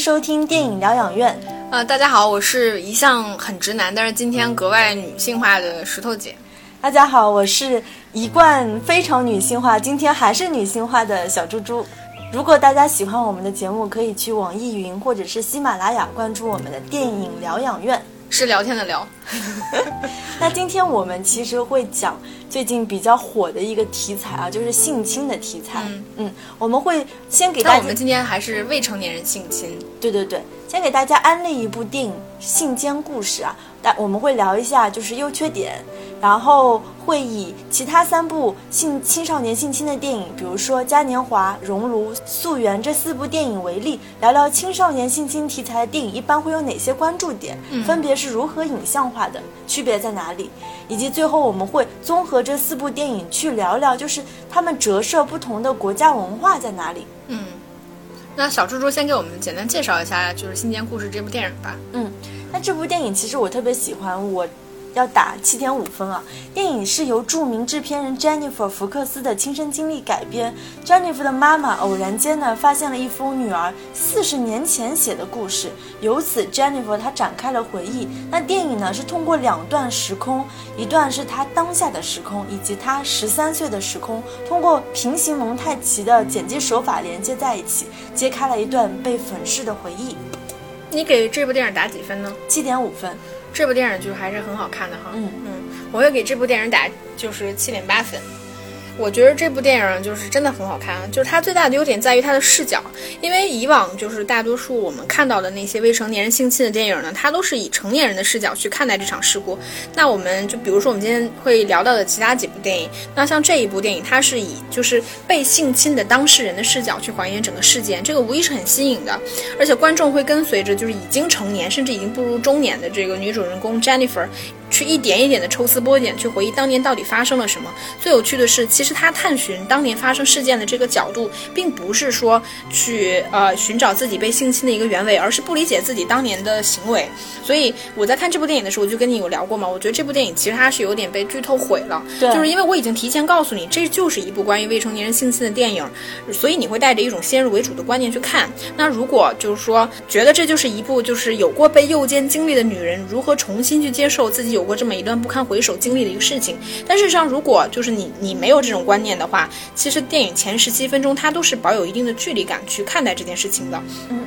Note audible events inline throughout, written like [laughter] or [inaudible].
收听电影疗养院。呃，大家好，我是一向很直男，但是今天格外女性化的石头姐。大家好，我是一贯非常女性化，今天还是女性化的小猪猪。如果大家喜欢我们的节目，可以去网易云或者是喜马拉雅关注我们的电影疗养院。是聊天的聊。[laughs] 那今天我们其实会讲最近比较火的一个题材啊，就是性侵的题材。嗯嗯，我们会先给大家但我们，今天还是未成年人性侵。对对对，先给大家安利一部电影《性奸故事》啊，但我们会聊一下就是优缺点，然后会以其他三部性青少年性侵的电影，比如说《嘉年华》《熔炉》《溯源》这四部电影为例，聊聊青少年性侵题材的电影一般会有哪些关注点，分别是如何影像化的，区别在哪里，以及最后我们会综合这四部电影去聊聊，就是他们折射不同的国家文化在哪里。嗯，那小猪猪先给我们简单介绍一下，就是《性奸故事》这部电影吧。嗯，那这部电影其实我特别喜欢，我要打七点五分啊。电影是由著名制片人 Jennifer 福克斯的亲身经历改编。Jennifer 的妈妈偶然间呢发现了一封女儿四十年前写的故事，由此 Jennifer 她展开了回忆。那电影呢是通过两段时空，一段是她当下的时空，以及她十三岁的时空，通过平行蒙太奇的剪辑手法连接在一起，揭开了一段被粉饰的回忆。你给这部电影打几分呢？七点五分。这部电影就还是很好看的哈。嗯嗯，我会给这部电影打就是七点八分。我觉得这部电影就是真的很好看，就是它最大的优点在于它的视角，因为以往就是大多数我们看到的那些未成年人性侵的电影呢，它都是以成年人的视角去看待这场事故。那我们就比如说我们今天会聊到的其他几部电影，那像这一部电影，它是以就是被性侵的当事人的视角去还原整个事件，这个无疑是很新颖的，而且观众会跟随着就是已经成年甚至已经步入中年的这个女主人公 Jennifer。去一点一点的抽丝剥茧，去回忆当年到底发生了什么。最有趣的是，其实他探寻当年发生事件的这个角度，并不是说去呃寻找自己被性侵的一个原委，而是不理解自己当年的行为。所以我在看这部电影的时候，我就跟你有聊过嘛，我觉得这部电影其实它是有点被剧透毁了，对就是因为我已经提前告诉你，这就是一部关于未成年人性侵的电影，所以你会带着一种先入为主的观念去看。那如果就是说觉得这就是一部就是有过被诱奸经历的女人如何重新去接受自己有过这么一段不堪回首经历的一个事情，但事实上如果就是你你没有这种观念的话，其实电影前十七分钟它都是保有一定的距离感去看待这件事情的。嗯。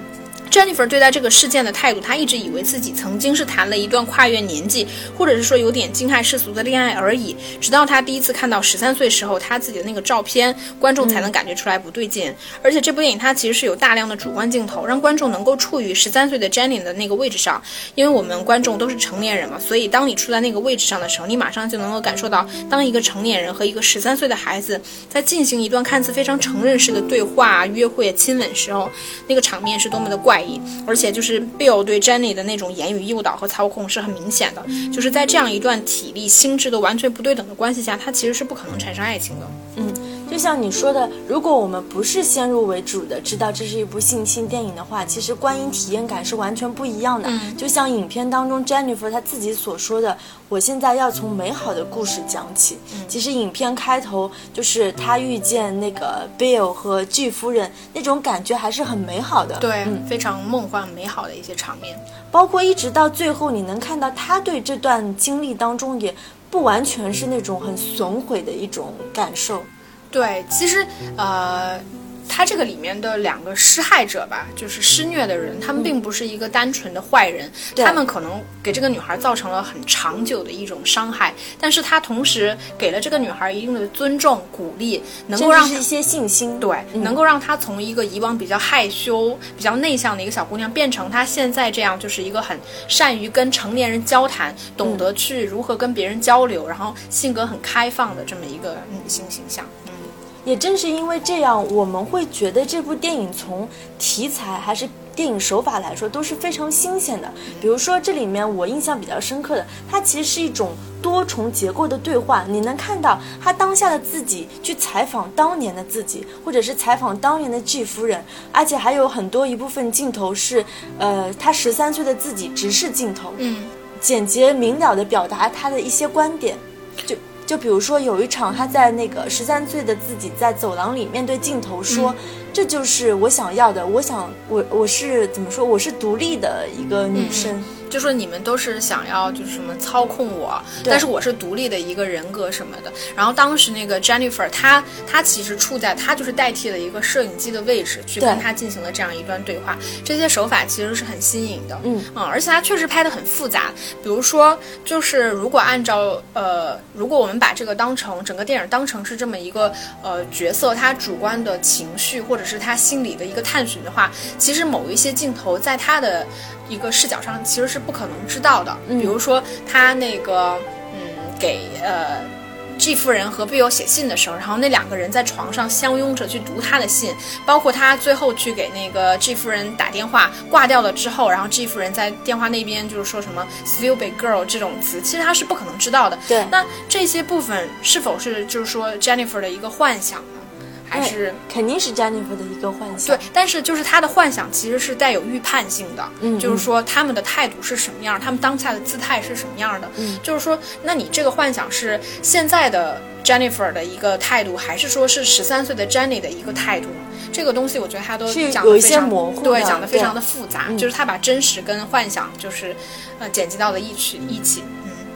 Jennifer 对待这个事件的态度，她一直以为自己曾经是谈了一段跨越年纪，或者是说有点惊骇世俗的恋爱而已。直到她第一次看到十三岁时候她自己的那个照片，观众才能感觉出来不对劲。而且这部电影它其实是有大量的主观镜头，让观众能够处于十三岁的 Jenny 的那个位置上。因为我们观众都是成年人嘛，所以当你处在那个位置上的时候，你马上就能够感受到，当一个成年人和一个十三岁的孩子在进行一段看似非常成人式的对话、约会、亲吻时候，那个场面是多么的怪而且就是 Bill 对 Jenny 的那种言语诱导和操控是很明显的，就是在这样一段体力、心智都完全不对等的关系下，他其实是不可能产生爱情的。嗯。就像你说的，如果我们不是先入为主的知道这是一部性侵电影的话，其实观影体验感是完全不一样的。嗯就像影片当中 Jennifer 她自己所说的：“我现在要从美好的故事讲起。其实影片开头就是她遇见那个 Bill 和 G 夫人，那种感觉还是很美好的。对，非常梦幻美好的一些场面。包括一直到最后，你能看到她对这段经历当中也不完全是那种很损毁的一种感受。对，其实呃。他这个里面的两个施害者吧，就是施虐的人，他们并不是一个单纯的坏人，对他们可能给这个女孩造成了很长久的一种伤害，但是他同时给了这个女孩一定的尊重、鼓励，能够让是一些信心。对，嗯能够让她从一个以往比较害羞、比较内向的一个小姑娘，变成她现在这样，就是一个很善于跟成年人交谈，懂得去如何跟别人交流，然后性格很开放的这么一个女性形象。也正是因为这样，我们会觉得这部电影从题材还是电影手法来说都是非常新鲜的。比如说，这里面我印象比较深刻的，它其实是一种多重结构的对话。你能看到他当下的自己去采访当年的自己，或者是采访当年的 G 夫人，而且还有很多一部分镜头是，呃，他十三岁的自己直视镜头，嗯，简洁明了的表达他的一些观点，就。就比如说有一场，他在那个十三岁的自己在走廊里面对镜头说：“这就是我想要的。我想，我我是怎么说？我是独立的一个女生。就说你们都是想要就是什么操控我，但是我是独立的一个人格什么的。然后当时那个 Jennifer，她她其实处在她就是代替了一个摄影机的位置，去跟他进行了这样一段对话。这些手法其实是很新颖的，嗯嗯，而且他确实拍的很复杂。比如说，就是如果按照呃，如果我们把这个当成整个电影当成是这么一个呃角色他主观的情绪或者是他心理的一个探寻的话，其实某一些镜头在他的。一个视角上其实是不可能知道的，比如说他那个，嗯，给呃 G 夫人和 Bill 写信的时候，然后那两个人在床上相拥着去读他的信，包括他最后去给那个 G 夫人打电话挂掉了之后，然后 G 夫人在电话那边就是说什么 “stupid girl” 这种词，其实他是不可能知道的。对，那这些部分是否是就是说 Jennifer 的一个幻想？还是肯定是 Jennifer 的一个幻想。对，但是就是他的幻想其实是带有预判性的，嗯，就是说他们的态度是什么样，他们当下的姿态是什么样的，嗯，就是说，那你这个幻想是现在的 Jennifer 的一个态度，还是说是十三岁的 Jenny 的一个态度？这个东西我觉得他都讲有一些模糊，对，讲的非常的复杂，就是他把真实跟幻想就是呃剪辑到了一起一起。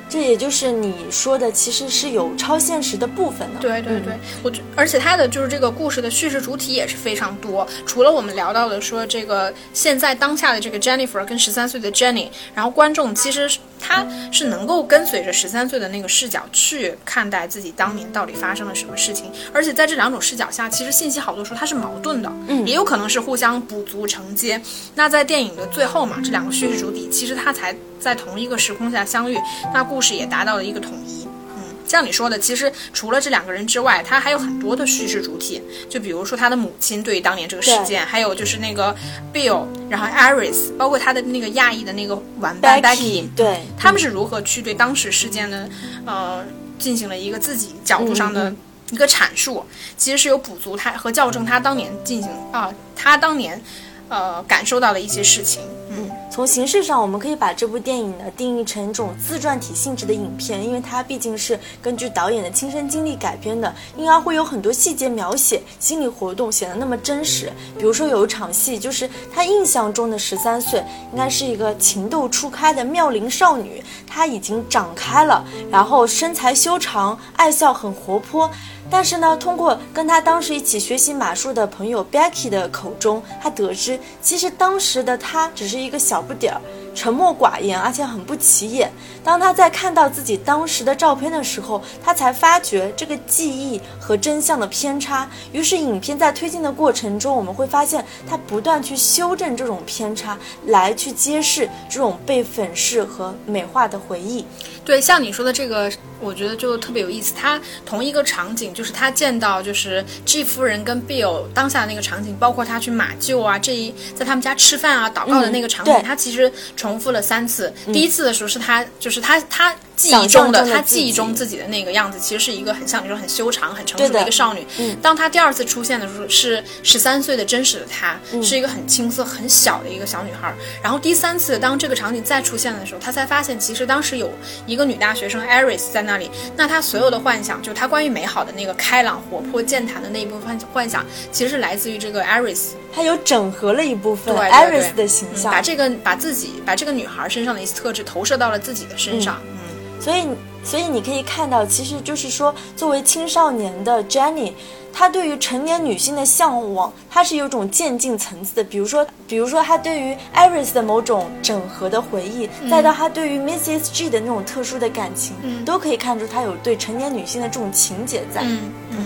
这也就是你说的，其实是有超现实的部分的。对对对，我觉，而且它的就是这个故事的叙事主体也是非常多。除了我们聊到的说这个现在当下的这个 Jennifer 跟十三岁的 Jenny，然后观众其实他是能够跟随着十三岁的那个视角去看待自己当年到底发生了什么事情。而且在这两种视角下，其实信息好多时候它是矛盾的，嗯，也有可能是互相补足承接。那在电影的最后嘛，这两个叙事主体其实它才。在同一个时空下相遇，那故事也达到了一个统一。嗯，像你说的，其实除了这两个人之外，他还有很多的叙事主体。就比如说他的母亲对于当年这个事件，还有就是那个 Bill，然后 Iris，包括他的那个亚裔的那个玩伴 Becky，对，他们是如何去对当时事件的呃进行了一个自己角度上的一个阐述，其实是有补足他和校正他当年进行啊，他当年呃感受到的一些事情。嗯，从形式上，我们可以把这部电影呢定义成一种自传体性质的影片，因为它毕竟是根据导演的亲身经历改编的，因而会有很多细节描写、心理活动显得那么真实。比如说有一场戏，就是他印象中的十三岁，应该是一个情窦初开的妙龄少女，她已经长开了，然后身材修长，爱笑，很活泼。但是呢，通过跟他当时一起学习马术的朋友 Becky 的口中，他得知，其实当时的他只是一个小不点儿。沉默寡言，而且很不起眼。当他在看到自己当时的照片的时候，他才发觉这个记忆和真相的偏差。于是，影片在推进的过程中，我们会发现他不断去修正这种偏差，来去揭示这种被粉饰和美化的回忆。对，像你说的这个，我觉得就特别有意思。他同一个场景，就是他见到就是 G 夫人跟 Bill 当下的那个场景，包括他去马厩啊，这一在他们家吃饭啊、祷告的那个场景，他其实。重复了三次。第一次的时候是他，就是他，他记忆中的他记忆中自己的那个样子，其实是一个很像那种很修长、很成熟的一个少女。嗯当他第二次出现的时候，是十三岁的真实的她，是一个很青涩、很小的一个小女孩。然后第三次，当这个场景再出现的时候，他才发现，其实当时有一个女大学生 Iris 在那里。那她所有的幻想，就她关于美好的那个开朗、活泼、健谈的那一部分幻想，其实是来自于这个 Iris。她有整合了一部分 Iris 的形象，把这个把自己把这个女孩身上的一些特质投射到了自己的身上。嗯，所以所以你可以看到，其实就是说，作为青少年的 Jenny，她对于成年女性的向往，她是有种渐进层次的。比如说，比如说她对于 Iris 的某种整合的回忆，再到她对于 Mrs G 的那种特殊的感情，都可以看出她有对成年女性的这种情节在。嗯嗯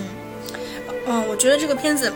嗯，我觉得这个片子。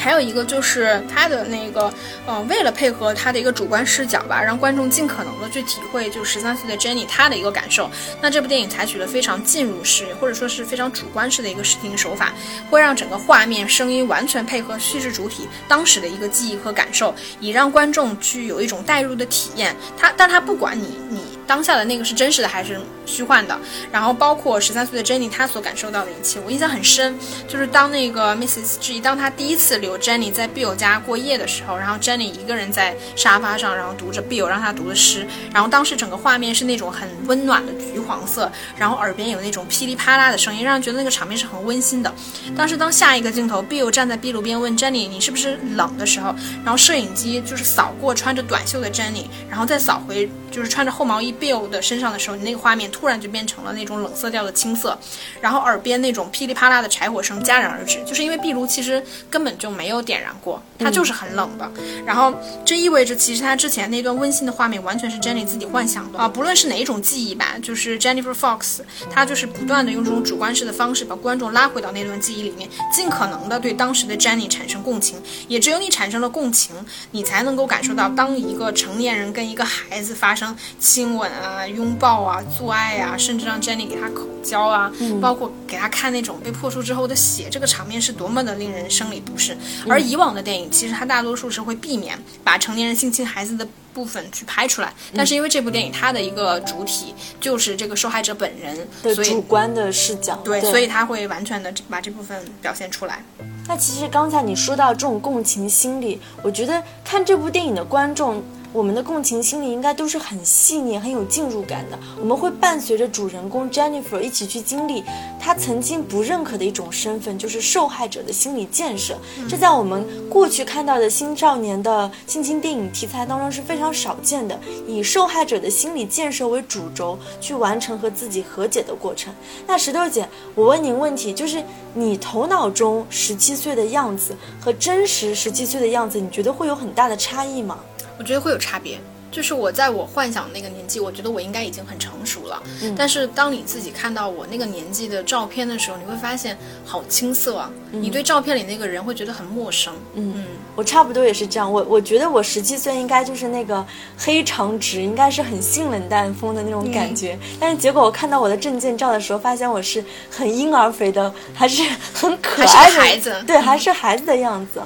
还有一个就是他的那个，呃，为了配合他的一个主观视角吧，让观众尽可能的去体会，就十三岁的 Jenny 她的一个感受。那这部电影采取了非常进入式，或者说是非常主观式的一个视听手法，会让整个画面、声音完全配合叙事主体当时的一个记忆和感受，以让观众去有一种代入的体验。他，但他不管你你。当下的那个是真实的还是虚幻的。然后包括十三岁的 Jenny 她所感受到的一切，我印象很深，就是当那个 Mrs. G 当她第一次留 Jenny 在 Bill 家过夜的时候，然后 Jenny 一个人在沙发上，然后读着 Bill 让他读的诗，然后当时整个画面是那种很温暖的橘黄色，然后耳边有那种噼里啪啦的声音，让人觉得那个场面是很温馨的。当时当下一个镜头，Bill 站在壁炉边问 Jenny 你是不是冷的时候，然后摄影机就是扫过穿着短袖的 Jenny，然后再扫回就是穿着厚毛衣 Bill 的身上的时候，你那个画面突然就变成了那种冷色调的青色，然后耳边那种噼里啪啦的柴火声戛然而止，就是因为壁炉其实根本就没有点燃过，它就是很冷的。然后这意味着其实他之前那段温馨的画面完全是 Jenny 自己幻想的啊，不论是哪一种记忆吧，就是 Jennifer Fox，她就是不断的用这种主观式的方式把观众拉回到那段记忆里面，尽可能的对当时的 Jenny 产生共情。也只有你产生了共情，你才能够感受到当一个成年人跟一个孩子发生亲吻啊、拥抱啊、做爱啊，甚至让 Jenny 给他口交啊，包括给他看那种被破处之后的血，这个场面是多么的令人生理不适。而以往的电影其实它大多数是会避免把成年人性侵孩子的部分去拍出来，但是因为这部电影它的一个主体就是这个受害者本人，的主观的视角，对，所以他会完全的把这部分表现出来。那其实刚才你说到这种共情心理，我觉得看这部电影的观众，我们的共情心理应该都是很细腻、很有进入感的。我们会伴随着主人公 Jennifer 一起去经历她曾经不认可的一种身份，就是受害者的心理建设。这在我们过去看到的青少年的性侵电影题材当中是非常少见的，以受害者的心理建设为主轴去完成和自己和解的过程。那石头姐，我问您问题，就是你头脑中十七岁的样子和真实十七岁的样子，你觉得会有很大的差异吗？我觉得会有差别。就是我在我幻想那个年纪，我觉得我应该已经很成熟了。嗯但是当你自己看到我那个年纪的照片的时候，你会发现好青涩啊！你对照片里那个人会觉得很陌生。嗯嗯我差不多也是这样，我我觉得我十七岁应该就是那个黑长直，应该是很性冷淡风的那种感觉。但是结果我看到我的证件照的时候，发现我是很婴儿肥的，还是 [laughs] 很可爱的孩子对，还是孩子的样子。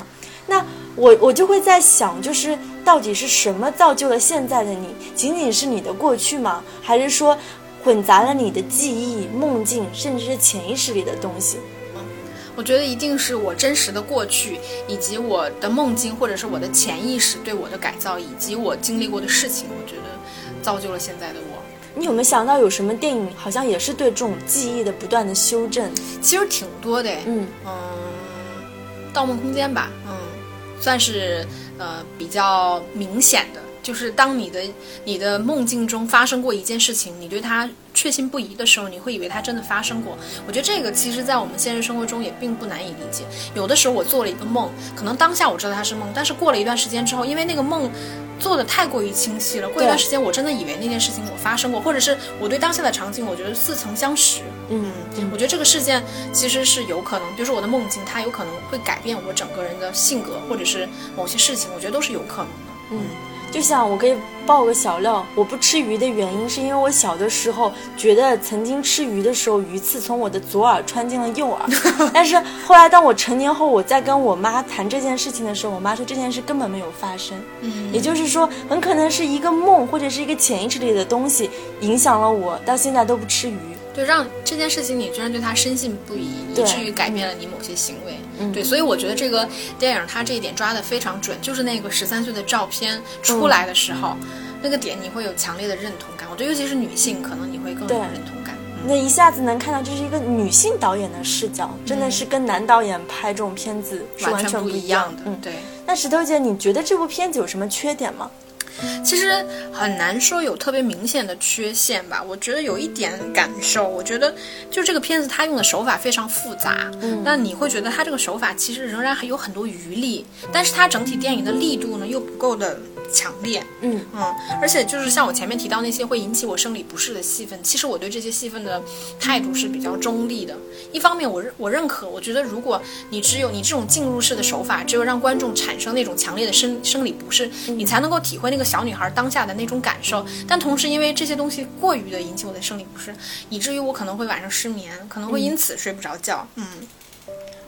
那我我就会在想，就是到底是什么造就了现在的你？仅仅是你的过去吗？还是说混杂了你的记忆、梦境，甚至是潜意识里的东西？我觉得一定是我真实的过去，以及我的梦境，或者是我的潜意识对我的改造，以及我经历过的事情，我觉得造就了现在的我。你有没有想到有什么电影好像也是对这种记忆的不断的修正？其实挺多的，嗯嗯，《盗梦空间》吧，嗯，算是呃比较明显的，就是当你的你的梦境中发生过一件事情，你对它确信不疑的时候，你会以为它真的发生过。我觉得这个其实在我们现实生活中也并不难以理解。有的时候我做了一个梦，可能当下我知道它是梦，但是过了一段时间之后，因为那个梦。做的太过于清晰了，过一段时间我真的以为那件事情我发生过，或者是我对当下的场景，我觉得似曾相识。嗯嗯，我觉得这个事件其实是有可能，比如说我的梦境，它有可能会改变我整个人的性格，或者是某些事情，我觉得都是有可能的。嗯，就像我可以爆个小料，我不吃鱼的原因是因为我小的时候觉得曾经吃鱼的时候，鱼刺从我的左耳穿进了右耳，[laughs] 但是后来当我成年后，我在跟我妈谈这件事情的时候，我妈说这件事根本没有发生。嗯，也就是说，很可能是一个梦或者是一个潜意识里的东西影响了我，到现在都不吃鱼。对，让这件事情你居然对他深信不疑，以至于改变了你某些行为。嗯对，所以我觉得这个电影它这一点抓得非常准，就是那个十三岁的照片出来的时候，那个点你会有强烈的认同感。我觉得尤其是女性，可能你会更有认同感。嗯那一下子能看到这是一个女性导演的视角，真的是跟男导演拍这种片子是完全不一的。样嗯，对。那石头姐，你觉得这部片子有什么缺点吗？其实很难说有特别明显的缺陷吧。我觉得有一点感受，我觉得就这个片子它用的手法非常复杂，嗯那你会觉得它这个手法其实仍然还有很多余力，但是它整体电影的力度呢又不够的强烈。嗯嗯，而且就是像我前面提到那些会引起我生理不适的戏份，其实我对这些戏份的态度是比较中立的。一方面我认我认可，我觉得如果你只有你这种进入式的手法，只有让观众产生那种强烈的生生理不适，你才能够体会那个小女孩当下的那种感受。但同时，因为这些东西过于的引起我的生理不适，以至于我可能会晚上失眠，可能会因此睡不着觉。嗯，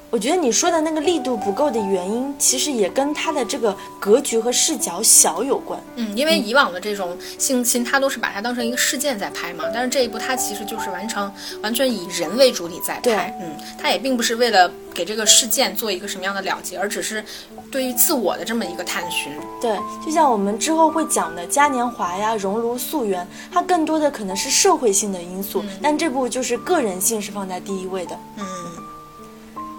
我觉得你说的那个力度不够的原因，其实也跟他的这个格局和视角小有关。嗯，因为以往的这种性侵，他都是把它当成一个事件在拍嘛，但是这一部它其实就是完成完全以人为主体在拍。嗯，它也并不是为了给这个事件做一个什么样的了结，而只是对于自我的这么一个探寻。对，就像我们之后会讲的嘉年华呀、熔炉、溯源，它更多的可能是社会性的因素，但这部就是个人性是放在第一位的。嗯。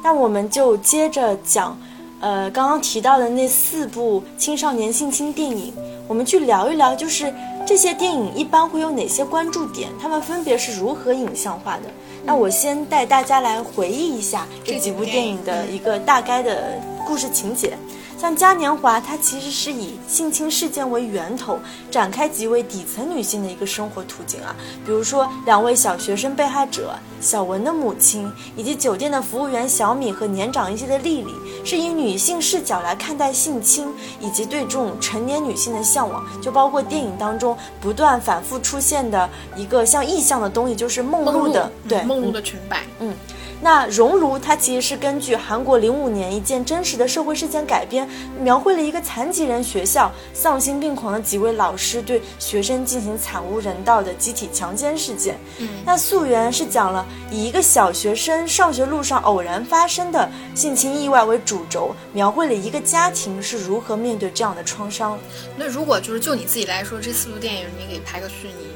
那我们就接着讲，呃，刚刚提到的那四部青少年性侵电影，我们去聊一聊，就是这些电影一般会有哪些关注点，他们分别是如何影像化的。那我先带大家来回忆一下这几部电影的一个大概的故事情节。像嘉年华，它其实是以性侵事件为源头，展开极为底层女性的一个生活途径啊。比如说，两位小学生被害者小文的母亲，以及酒店的服务员小米和年长一些的丽丽，是以女性视角来看待性侵以及对这种成年女性的向往。就包括电影当中不断反复出现的一个像意象的东西，就是梦露的，对，梦露的裙摆，嗯。那熔炉它其实是根据韩国零五年一件真实的社会事件改编，描绘了一个残疾人学校丧心病狂的几位老师对学生进行惨无人道的集体强奸事件。嗯，那溯源是讲了以一个小学生上学路上偶然发生的性侵意外为主轴，描绘了一个家庭是如何面对这样的创伤。那如果就是就你自己来说，这四部电影你给排个序，你？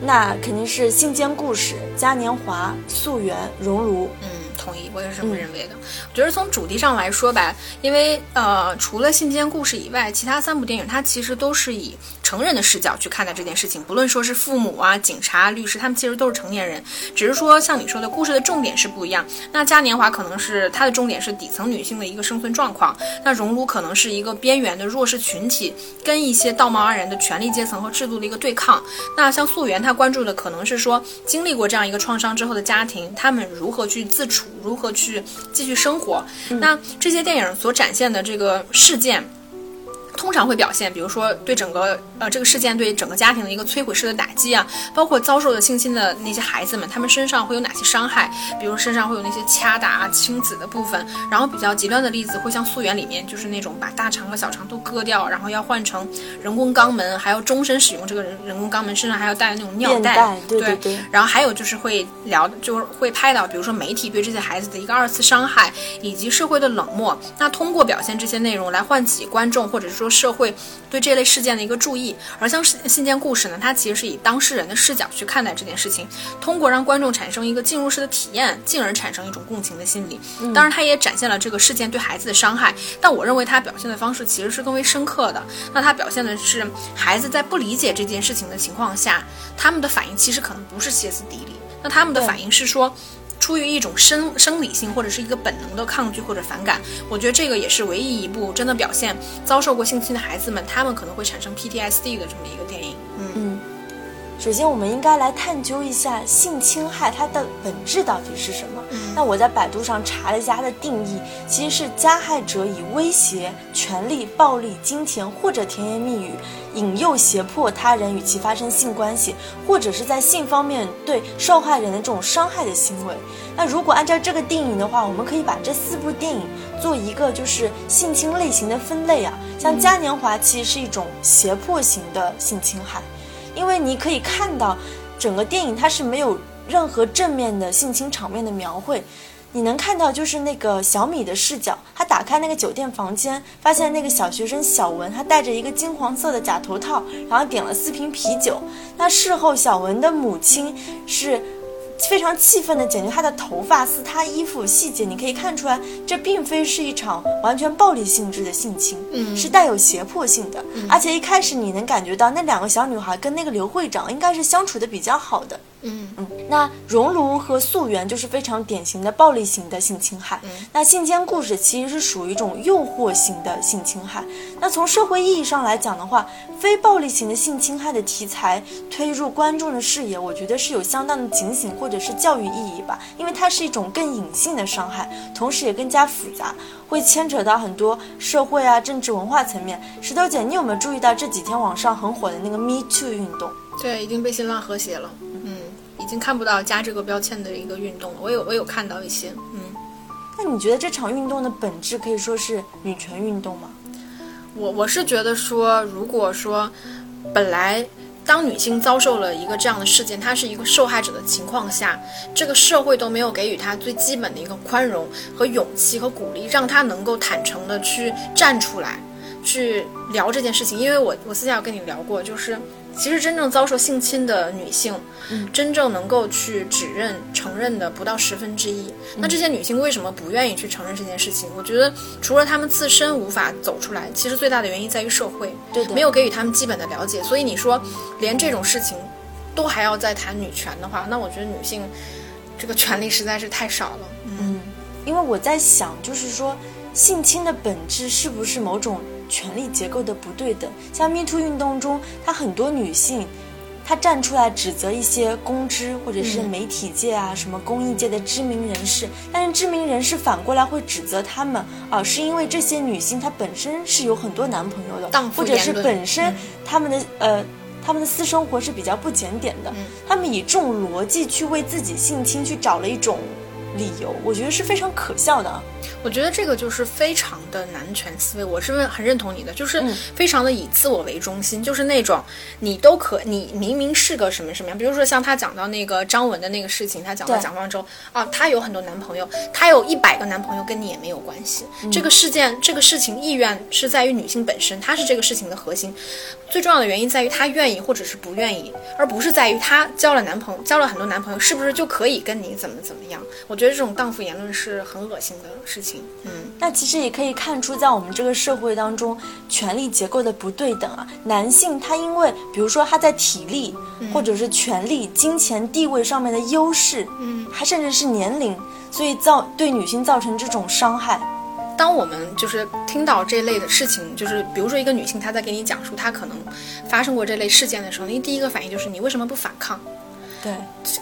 那肯定是信笺故事、嘉年华、溯源、熔炉。嗯，同意，我也是这么认为的。我觉得从主题上来说吧，因为呃，除了信笺故事以外，其他三部电影它其实都是以。成人的视角去看待这件事情，不论说是父母啊、警察、律师，他们其实都是成年人，只是说像你说的故事的重点是不一样。那嘉年华可能是它的重点是底层女性的一个生存状况，那熔炉可能是一个边缘的弱势群体跟一些道貌岸然的权力阶层和制度的一个对抗。那像溯源，他关注的可能是说经历过这样一个创伤之后的家庭，他们如何去自处，如何去继续生活。那这些电影所展现的这个事件。通常会表现，比如说对整个呃这个事件对整个家庭的一个摧毁式的打击啊，包括遭受的性侵的那些孩子们，他们身上会有哪些伤害？比如身上会有那些掐打、啊、青紫的部分。然后比较极端的例子，会像溯源里面就是那种把大肠和小肠都割掉，然后要换成人工肛门，还要终身使用这个人人工肛门，身上还要带那种尿袋。对对对。然后还有就是会聊，就是会拍到，比如说媒体对这些孩子的一个二次伤害，以及社会的冷漠。那通过表现这些内容来唤起观众，或者是说。社会对这类事件的一个注意，而像信信件故事呢，它其实是以当事人的视角去看待这件事情，通过让观众产生一个进入式的体验，进而产生一种共情的心理。当然，它也展现了这个事件对孩子的伤害，但我认为它表现的方式其实是更为深刻的。那它表现的是孩子在不理解这件事情的情况下，他们的反应其实可能不是歇斯底里，那他们的反应是说。出于一种生生理性或者是一个本能的抗拒或者反感，我觉得这个也是唯一一部真的表现遭受过性侵的孩子们，他们可能会产生 PTSD 的这么一个电影。嗯，首先我们应该来探究一下性侵害它的本质到底是什么。那我在百度上查了一下它的定义，其实是加害者以威胁、权力、暴力、金钱或者甜言蜜语。引诱、胁迫他人与其发生性关系，或者是在性方面对受害人的这种伤害的行为。那如果按照这个定义的话，我们可以把这四部电影做一个就是性侵类型的分类啊。像嘉年华其实是一种胁迫型的性侵害，因为你可以看到整个电影它是没有任何正面的性侵场面的描绘。你能看到，就是那个小米的视角，他打开那个酒店房间，发现那个小学生小文，他戴着一个金黄色的假头套，然后点了四瓶啤酒。那事后，小文的母亲是非常气愤的剪掉他的头发，撕他衣服，细节你可以看出来，这并非是一场完全暴力性质的性侵，嗯，是带有胁迫性的。而且一开始你能感觉到，那两个小女孩跟那个刘会长应该是相处的比较好的。嗯嗯，那熔炉和溯源就是非常典型的暴力型的性侵害。嗯，那性奸故事其实是属于一种诱惑型的性侵害。那从社会意义上来讲的话，非暴力型的性侵害的题材推入观众的视野，我觉得是有相当的警醒或者是教育意义吧。因为它是一种更隐性的伤害，同时也更加复杂，会牵扯到很多社会啊、政治文化层面。石头姐，你有没有注意到这几天网上很火的那个 Me Too 运动？对，已经被新浪和谐了。嗯已经看不到加这个标签的一个运动了，我有我有看到一些，嗯，那你觉得这场运动的本质可以说是女权运动吗？我我是觉得说，如果说本来当女性遭受了一个这样的事件，她是一个受害者的情况下，这个社会都没有给予她最基本的一个宽容和勇气和鼓励，让她能够坦诚的去站出来，去聊这件事情。因为我我私下有跟你聊过，就是。其实真正遭受性侵的女性，嗯，真正能够去指认、承认的不到十分之一。那这些女性为什么不愿意去承认这件事情？我觉得除了她们自身无法走出来，其实最大的原因在于社会，没有给予她们基本的了解。所以你说，连这种事情都还要再谈女权的话，那我觉得女性这个权利实在是太少了。嗯，因为我在想，就是说性侵的本质是不是某种？权力结构的不对等，像 Me Too 运动中，她很多女性，她站出来指责一些公知或者是媒体界啊、什么公益界的知名人士，但是知名人士反过来会指责他们啊，是因为这些女性她本身是有很多男朋友的，或者是本身他们的呃他们的私生活是比较不检点的，他们以这种逻辑去为自己性侵去找了一种理由，我觉得是非常可笑的。我觉得这个就是非常的男权思维，我是很认同你的，就是非常的以自我为中心，就是那种你都可，你明明是个什么什么样，比如说像他讲到那个张文的那个事情，他讲到蒋方舟啊，他有很多男朋友，他有一百个男朋友跟你也没有关系。这个事件，这个事情意愿是在于女性本身，她是这个事情的核心，最重要的原因在于她愿意或者是不愿意，而不是在于她交了男朋友，交了很多男朋友是不是就可以跟你怎么怎么样。我觉得这种荡妇言论是很恶心的事情。嗯，那其实也可以看出，在我们这个社会当中，权力结构的不对等啊。男性他因为，比如说他在体力，或者是权力、金钱、地位上面的优势，嗯，还甚至是年龄，所以造对女性造成这种伤害。当我们就是听到这类的事情，就是比如说一个女性她在给你讲述她可能发生过这类事件的时候，你第一个反应就是你为什么不反抗？对，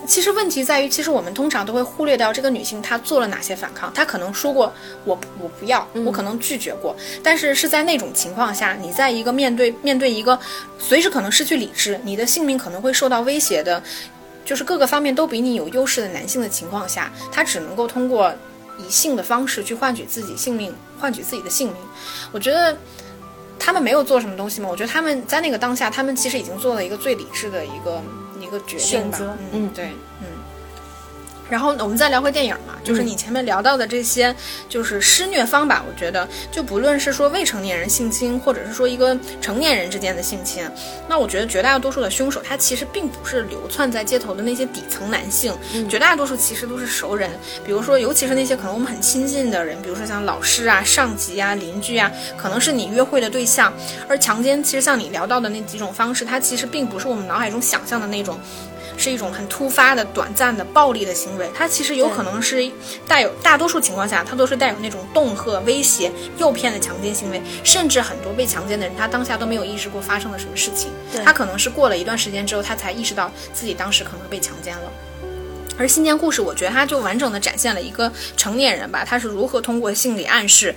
其实问题在于，其实我们通常都会忽略掉这个女性她做了哪些反抗。她可能说过我我不要，我可能拒绝过，但是是在那种情况下，你在一个面对面对一个随时可能失去理智，你的性命可能会受到威胁的，就是各个方面都比你有优势的男性的情况下，她只能够通过以性的方式去换取自己性命，换取自己的性命。我觉得他们没有做什么东西吗？我觉得他们在那个当下，他们其实已经做了一个最理智的一个。一个决定吧，嗯，对，嗯。然后我们再聊回电影嘛，就是你前面聊到的这些，就是施虐方吧。我觉得，就不论是说未成年人性侵，或者是说一个成年人之间的性侵，那我觉得绝大多数的凶手，他其实并不是流窜在街头的那些底层男性，绝大多数其实都是熟人。比如说，尤其是那些可能我们很亲近的人，比如说像老师啊、上级啊、邻居啊，可能是你约会的对象。而强奸，其实像你聊到的那几种方式，它其实并不是我们脑海中想象的那种。是一种很突发的、短暂的暴力的行为，它其实有可能是带有大多数情况下，它都是带有那种恫吓、威胁、诱骗的强奸行为，甚至很多被强奸的人，他当下都没有意识过发生了什么事情，他可能是过了一段时间之后，他才意识到自己当时可能被强奸了。而新间故事，我觉得它就完整的展现了一个成年人吧，他是如何通过心理暗示。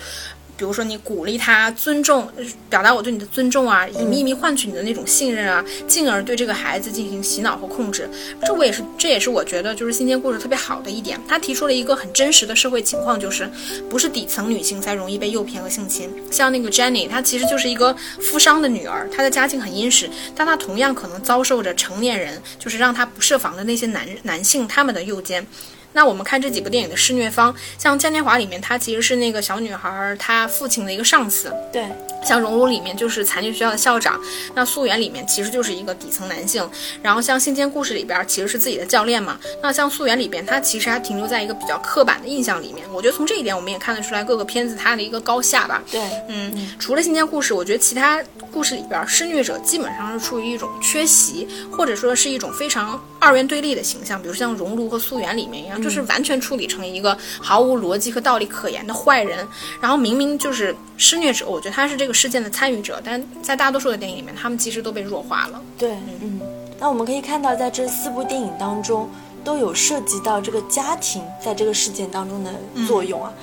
比如说，你鼓励他尊重，表达我对你的尊重啊，以秘密换取你的那种信任啊，进而对这个孩子进行洗脑和控制。这我也是，这也是我觉得就是新间故事特别好的一点。他提出了一个很真实的社会情况，就是不是底层女性才容易被诱骗和性侵。像那个 Jenny，她其实就是一个富商的女儿，她的家境很殷实，但她同样可能遭受着成年人就是让她不设防的那些男男性他们的诱奸。那我们看这几部电影的施虐方，像《嘉年华》里面，她其实是那个小女孩她父亲的一个上司。对。像《熔炉》里面就是残疾学校的校长，那《素媛》里面其实就是一个底层男性。然后像《新间故事》里边其实是自己的教练嘛。那像《素媛》里边，他其实还停留在一个比较刻板的印象里面。我觉得从这一点我们也看得出来各个片子它的一个高下吧。对。嗯。除了《新间故事》，我觉得其他故事里边施虐者基本上是处于一种缺席，或者说是一种非常二元对立的形象，比如像《熔炉》和《素媛》里面一样。就是完全处理成一个毫无逻辑和道理可言的坏人，然后明明就是施虐者，我觉得他是这个事件的参与者，但在大多数的电影里面，他们其实都被弱化了。对，嗯，那我们可以看到，在这四部电影当中，都有涉及到这个家庭在这个事件当中的作用啊，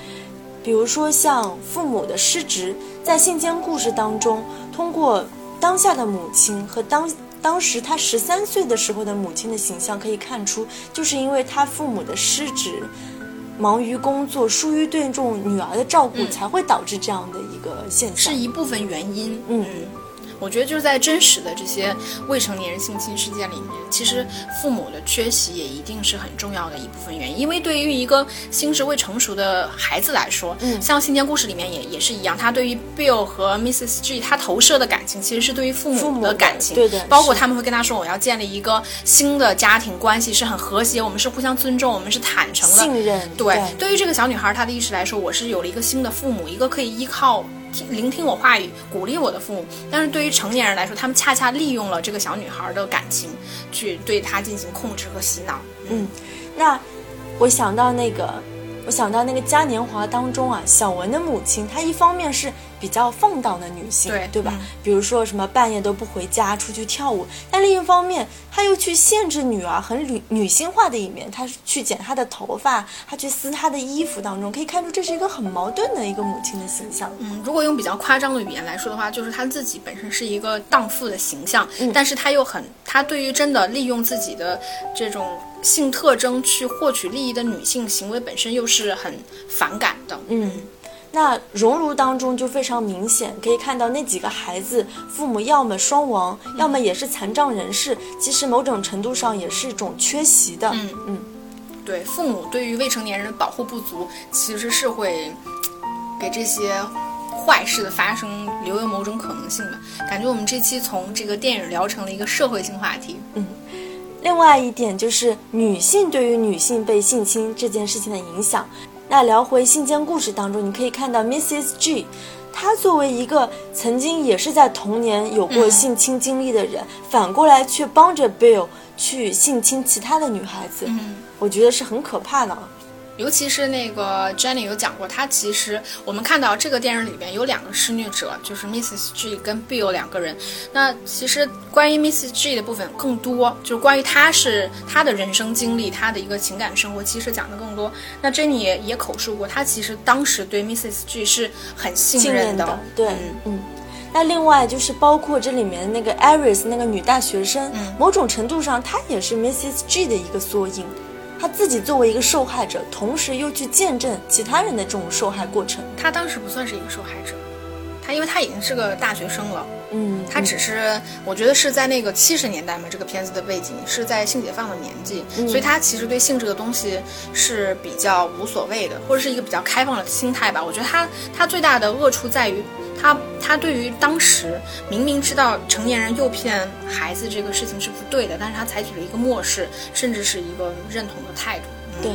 比如说像父母的失职，在信间故事当中，通过当下的母亲和当。当时他十三岁的时候的母亲的形象可以看出，就是因为他父母的失职，忙于工作，疏于对这种女儿的照顾，嗯才会导致这样的一个现象。是一部分原因。嗯我觉得就是在真实的这些未成年人性侵事件里面，其实父母的缺席也一定是很重要的一部分原因。因为对于一个心智未成熟的孩子来说，嗯像《信间故事》里面也也是一样，他对于 Bill 和 Mrs. G 他投射的感情，其实是对于父母的的感情，对的包括他们会跟他说，我要建立一个新的家庭关系，是很和谐，我们是互相尊重，我们是坦诚的，信任，对，对于这个小女孩她的意识来说，我是有了一个新的父母，一个可以依靠、聆听我话语、鼓励我的父母。但是对于成年人来说，他们恰恰利用了这个小女孩的感情，去对她进行控制和洗脑。嗯，那我想到那个，我想到那个嘉年华当中啊，小文的母亲，她一方面是比较放荡的女性，对对吧？嗯比如说什么半夜都不回家，出去跳舞，但另一方面，她又去限制女儿很女女性化的一面，她去剪她的头发，她去撕她的衣服，当中可以看出这是一个很矛盾的一个母亲的形象。嗯，如果用比较夸张的语言来说的话，就是她自己本身是一个荡妇的形象，嗯但是她又很，她对于真的利用自己的这种性特征去获取利益的女性行为本身又是很反感的。嗯，那熔炉当中就非常明显，可以看到那几个孩子父母要么双亡，要么也是残障人士，其实某种程度上也是一种缺席的。嗯嗯对，父母对于未成年人的保护不足，其实是会给这些坏事的发生留有某种可能性吧。感觉我们这期从这个电影聊成了一个社会性话题。另外一点就是女性对于女性被性侵这件事情的影响。那聊回性间故事当中，你可以看到 Mrs. G，她作为一个曾经也是在童年有过嗯性侵经历的人，反过来却帮着 Bill 去性侵其他的女孩子，嗯。我觉得是很可怕的啊。尤其是那个 Jenny 有讲过，她其实我们看到这个电影里边有两个施虐者，就是 Mrs. G 跟 Bill 两个人。那其实关于 Mrs. G 的部分更多，就是关于她是她的人生经历，她的一个情感生活，其实讲的更多。那 Jenny 也也口述过，她其实当时对 Mrs. G 是很信信任的，的，对，嗯嗯。那另外就是包括这里面那个 Iris 那个女大学生，嗯某种程度上她也是 Mrs. G 的一个缩影。她自己作为一个受害者，同时又去见证其他人的这种受害过程。他当时不算是一个受害者，他因为他已经是个大学生了。嗯，他只是，我觉得是在那个七十年代嘛，这个片子的背景是在性解放的年纪，嗯所以他其实对性这个东西是比较无所谓的，或者是一个比较开放的心态吧。我觉得他他最大的恶处在于他他对于当时明明知道成年人诱骗孩子这个事情是不对的，但是他采取了一个漠视，甚至是一个认同的态度。嗯、对。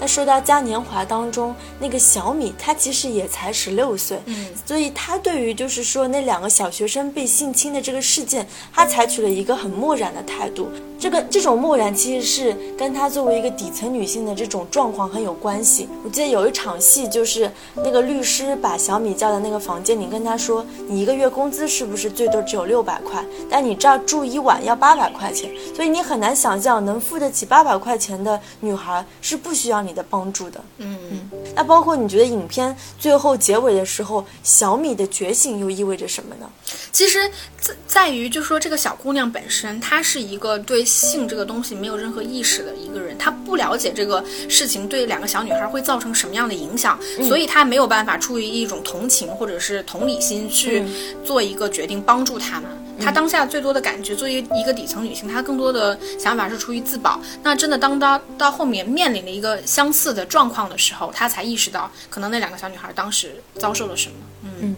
那说到嘉年华当中那个小米，她其实也才十六岁，嗯，所以她对于就是说那两个小学生被性侵的这个事件，她采取了一个很漠然的态度。这个这种漠然其实是跟她作为一个底层女性的这种状况很有关系。我记得有一场戏，就是那个律师把小米叫到那个房间里，跟她说：“你一个月工资是不是最多只有六百块？但你这儿住一晚要八百块钱，所以你很难想象能付得起八百块钱的女孩是不需要你的帮助的。”嗯嗯，那包括你觉得影片最后结尾的时候，小米的觉醒又意味着什么呢？其实在在于，就说这个小姑娘本身，她是一个对性这个东西没有任何意识的一个人，她不了解这个事情对两个小女孩会造成什么样的影响，所以她没有办法出于一种同情或者是同理心去做一个决定帮助他们。她当下最多的感觉，作为一个底层女性，她更多的想法是出于自保。那真的当她到后面面临了一个相似的状况的时候，她才意识到，可能那两个小女孩当时遭受了什么。嗯，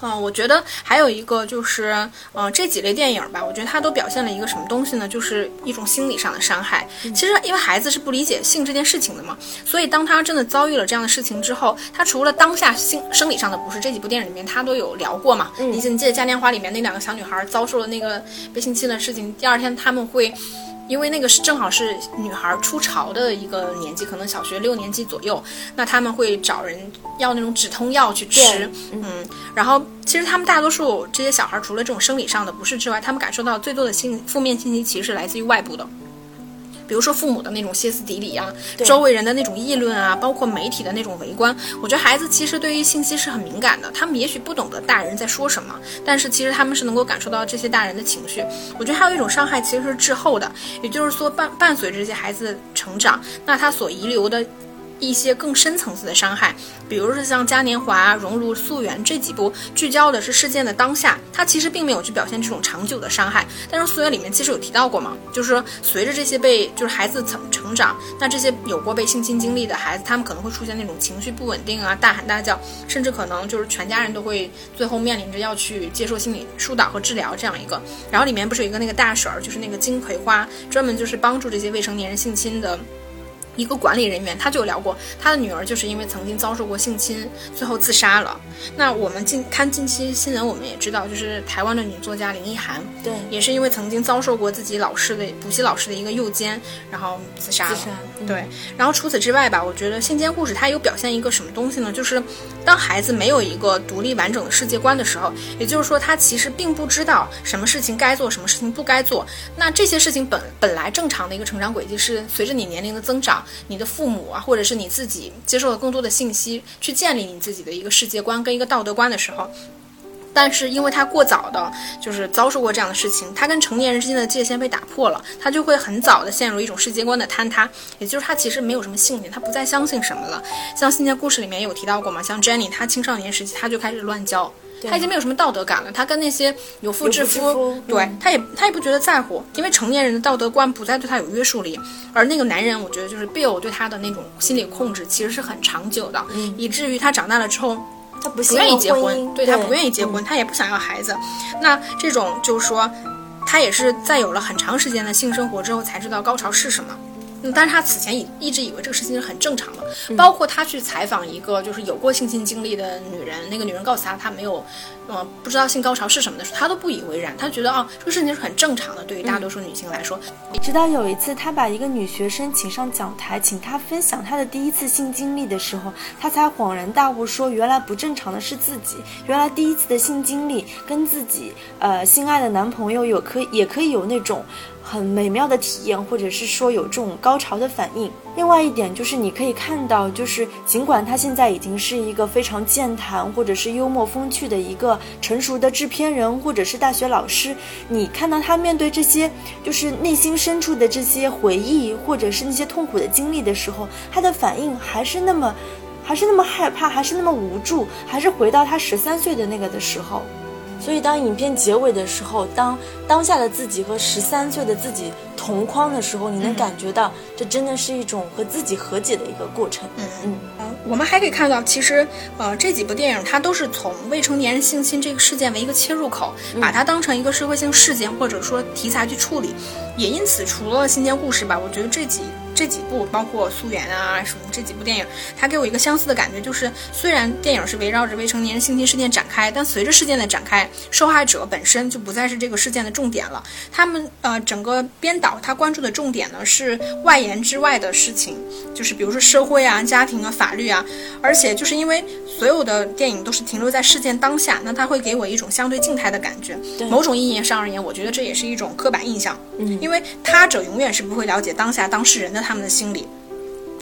我觉得还有一个就是，嗯、这几类电影吧，我觉得它都表现了一个什么东西呢？就是一种心理上的伤害。其实，因为孩子是不理解性这件事情的嘛，所以当他真的遭遇了这样的事情之后，他除了当下性生理上的不适，这几部电影里面他都有聊过嘛。嗯你记你记得《嘉年华》里面那两个小女孩遭受了那个被性侵的事情，第二天他们会。因为那个是正好是女孩出潮的一个年纪，可能小学六年级左右，那他们会找人要那种止痛药去吃，嗯，然后其实他们大多数这些小孩，除了这种生理上的不适之外，他们感受到最多的信负面信息其实是来自于外部的。比如说父母的那种歇斯底里啊，周围人的那种议论啊，包括媒体的那种围观，我觉得孩子其实对于信息是很敏感的。他们也许不懂得大人在说什么，但是其实他们是能够感受到这些大人的情绪。我觉得还有一种伤害其实是滞后的，也就是说伴伴随着这些孩子成长，那他所遗留的。一些更深层次的伤害，比如说像嘉年华、熔炉、溯源这几部，聚焦的是事件的当下，它其实并没有去表现这种长久的伤害。但是溯源里面其实有提到过嘛，就是说随着这些被就是孩子成成长，那这些有过被性侵经历的孩子，他们可能会出现那种情绪不稳定啊，大喊大叫，甚至可能就是全家人都会最后面临着要去接受心理疏导和治疗这样一个。然后里面不是有一个那个大婶儿，就是那个金葵花，专门就是帮助这些未成年人性侵的。一个管理人员，他就聊过，他的女儿就是因为曾经遭受过性侵，最后自杀了。那我们近看近期新闻，我们也知道，就是台湾的女作家林奕涵，对，也是因为曾经遭受过自己老师的补习老师的一个诱奸，然后自杀了。对，然后除此之外吧，我觉得性奸故事它有表现一个什么东西呢？就是当孩子没有一个独立完整的世界观的时候，也就是说他其实并不知道什么事情该做，什么事情不该做。那这些事情本本来正常的一个成长轨迹是随着你年龄的增长。你的父母啊，或者是你自己接受了更多的信息，去建立你自己的一个世界观跟一个道德观的时候，但是因为他过早的，就是遭受过这样的事情，他跟成年人之间的界限被打破了，他就会很早的陷入一种世界观的坍塌，也就是他其实没有什么信念，他不再相信什么了。像《信念故事》里面有提到过嘛，像 Jenny，她青少年时期他就开始乱交。他已经没有什么道德感了，他跟那些有妇之夫，对他也他也不觉得在乎，因为成年人的道德观不再对他有约束力，而那个男人，我觉得就是 Bill 对他的那种心理控制其实是很长久的，以至于他长大了之后，他不愿意结婚，对他不愿意结婚，他也不想要孩子，那这种就是说，他也是在有了很长时间的性生活之后才知道高潮是什么。但是他此前一一直以为这个事情是很正常的，包括他去采访一个就是有过性侵经历的女人，那个女人告诉他她没有，呃，不知道性高潮是什么的时候，他都不以为然，他觉得哦，这个事情是很正常的，对于大多数女性来说。直到有一次，他把一个女学生请上讲台，请她分享她的第一次性经历的时候，他才恍然大悟，说原来不正常的是自己，原来第一次的性经历跟自己呃心爱的男朋友有可也可以有那种。很美妙的体验，或者是说有这种高潮的反应。另外一点就是，你可以看到，就是尽管他现在已经是一个非常健谈或者是幽默风趣的一个成熟的制片人，或者是大学老师，你看到他面对这些就是内心深处的这些回忆，或者是那些痛苦的经历的时候，他的反应还是那么，还是那么害怕，还是那么无助，还是回到他十三岁的那个的时候。所以，当影片结尾的时候，当当下的自己和十三岁的自己同框的时候，你能感觉到，这真的是一种和自己和解的一个过程。嗯嗯。我们还可以看到，其实，呃，这几部电影它都是从未成年人性侵这个事件为一个切入口，把它当成一个社会性事件或者说题材去处理。也因此，除了《新间故事》吧，我觉得这几。这几部包括《素媛》啊什么这几部电影，它给我一个相似的感觉，就是虽然电影是围绕着未成年人性侵事件展开，但随着事件的展开，受害者本身就不再是这个事件的重点了。他们呃，整个编导他关注的重点呢是外延之外的事情，就是比如说社会啊、家庭啊、法律啊，而且就是因为所有的电影都是停留在事件当下，那它会给我一种相对静态的感觉。某种意义上而言，我觉得这也是一种刻板印象，嗯，因为他者永远是不会了解当下当事人的。他们的心理，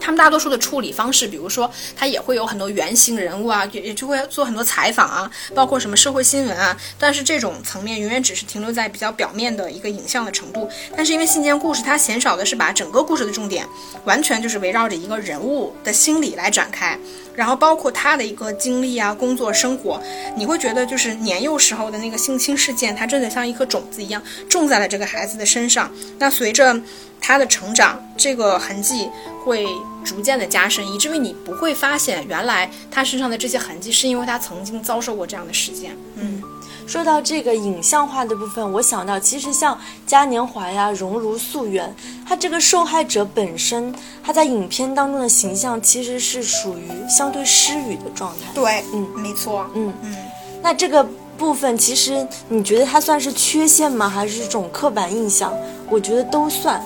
他们大多数的处理方式，比如说，他也会有很多原型人物啊，也也就会做很多采访啊，包括什么社会新闻啊。但是这种层面永远只是停留在比较表面的一个影像的程度。但是因为信件故事，它鲜少的是把整个故事的重点完全就是围绕着一个人物的心理来展开，然后包括他的一个经历啊、工作、生活，你会觉得就是年幼时候的那个性侵事件，它真的像一颗种子一样种在了这个孩子的身上。那随着他的成长，这个痕迹会逐渐的加深，以至于你不会发现，原来他身上的这些痕迹是因为他曾经遭受过这样的事件。嗯，说到这个影像化的部分，我想到其实像嘉年华呀、熔炉、溯源，他这个受害者本身，他在影片当中的形象其实是属于相对失语的状态。对，嗯，没错，嗯嗯，那这个。部分其实你觉得它算是缺陷吗？还是一种刻板印象？我觉得都算。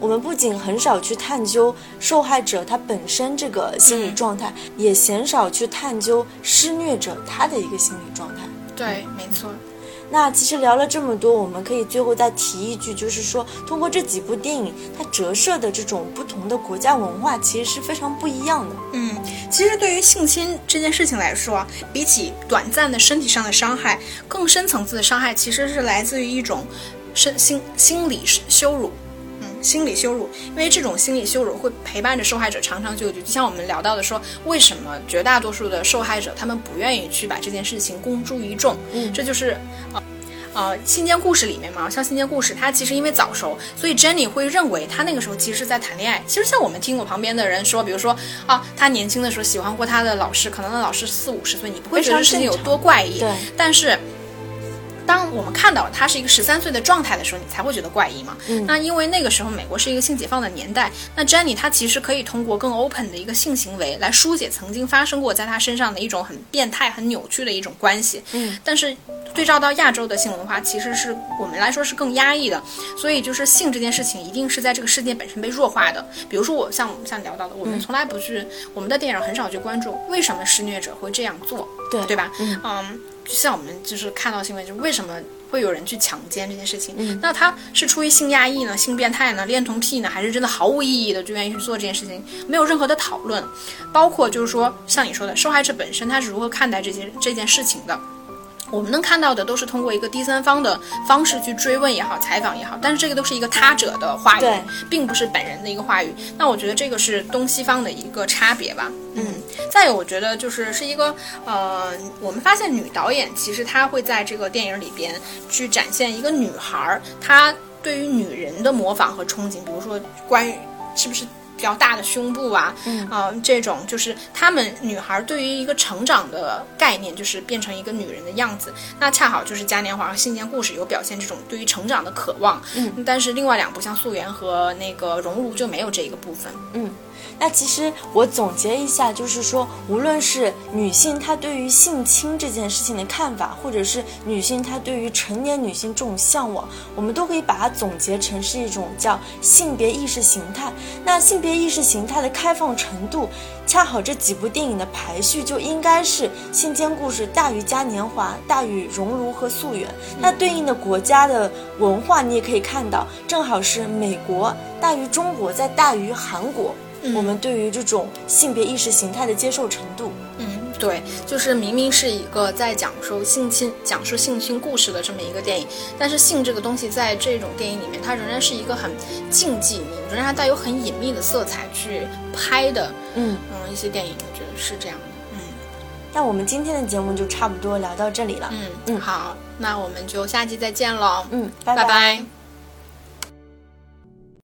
我们不仅很少去探究受害者他本身这个心理状态，也鲜少去探究施虐者他的一个心理状态。对，没错。那其实聊了这么多，我们可以最后再提一句，就是说，通过这几部电影，它折射的这种不同的国家文化，其实是非常不一样的。嗯，其实对于性侵这件事情来说，比起短暂的身体上的伤害，更深层次的伤害其实是来自于一种身心心理羞辱。嗯，心理羞辱，因为这种心理羞辱会陪伴着受害者长长久久。就像我们聊到的说，为什么绝大多数的受害者他们不愿意去把这件事情公诸于众？嗯，这就是呃。呃，信件故事里面嘛，像信件故事，他其实因为早熟，所以 Jenny 会认为他那个时候其实是在谈恋爱。其实像我们听我旁边的人说，比如说啊，他年轻的时候喜欢过他的老师，可能那老师四五十岁，你不会觉得事情有多怪异。对，但是。当我们看到他是一个十三岁的状态的时候，你才会觉得怪异嘛。嗯，那因为那个时候美国是一个性解放的年代，那 Jenny 她其实可以通过更 open 的一个性行为来疏解曾经发生过在她身上的一种很变态、很扭曲的一种关系。嗯，但是对照到亚洲的性文化，其实是我们来说是更压抑的，所以就是性这件事情一定是在这个世界本身被弱化的。比如说我像像聊到的，我们从来不去我们的电影很少去关注为什么施虐者会这样做，对对吧？嗯嗯。像我们就是看到新闻，就为什么会有人去强奸这件事情？嗯，那他是出于性压抑呢，性变态呢，恋童癖呢，还是真的毫无意义的就愿意去做这件事情？没有任何的讨论，包括就是说，像你说的，受害者本身他是如何看待这些这件事情的？我们能看到的都是通过一个第三方的方式去追问也好，采访也好，但是这个都是一个他者的话语，并不是本人的一个话语。那我觉得这个是东西方的一个差别吧。嗯，再有，我觉得就是是一个呃，我们发现女导演其实她会在这个电影里边去展现一个女孩儿她对于女人的模仿和憧憬，比如说关于是不是。比较大的胸部啊，嗯啊，这种就是她们女孩对于一个成长的概念，就是变成一个女人的样子。那恰好就是嘉年华和信件故事有表现这种对于成长的渴望。嗯，但是另外两部像素媛和那个熔炉就没有这一个部分。嗯。那其实我总结一下，就是说，无论是女性她对于性侵这件事情的看法，或者是女性她对于成年女性这种向往，我们都可以把它总结成是一种叫性别意识形态。那性别意识形态的开放程度，恰好这几部电影的排序就应该是《性间故事》大于《嘉年华》，大于《熔炉》和《素媛》。那对应的国家的文化，你也可以看到，正好是美国大于中国，再大于韩国。我们对于这种性别意识形态的接受程度，嗯，对，就是明明是一个在讲述性侵、讲述性侵故事的这么一个电影，但是性这个东西在这种电影里面，它仍然是一个很禁忌、仍然带有很隐秘的色彩去拍的，嗯嗯，一些电影，我觉得是这样的，嗯。那我们今天的节目就差不多聊到这里了，嗯嗯，好，那我们就下期再见喽，嗯，拜拜拜。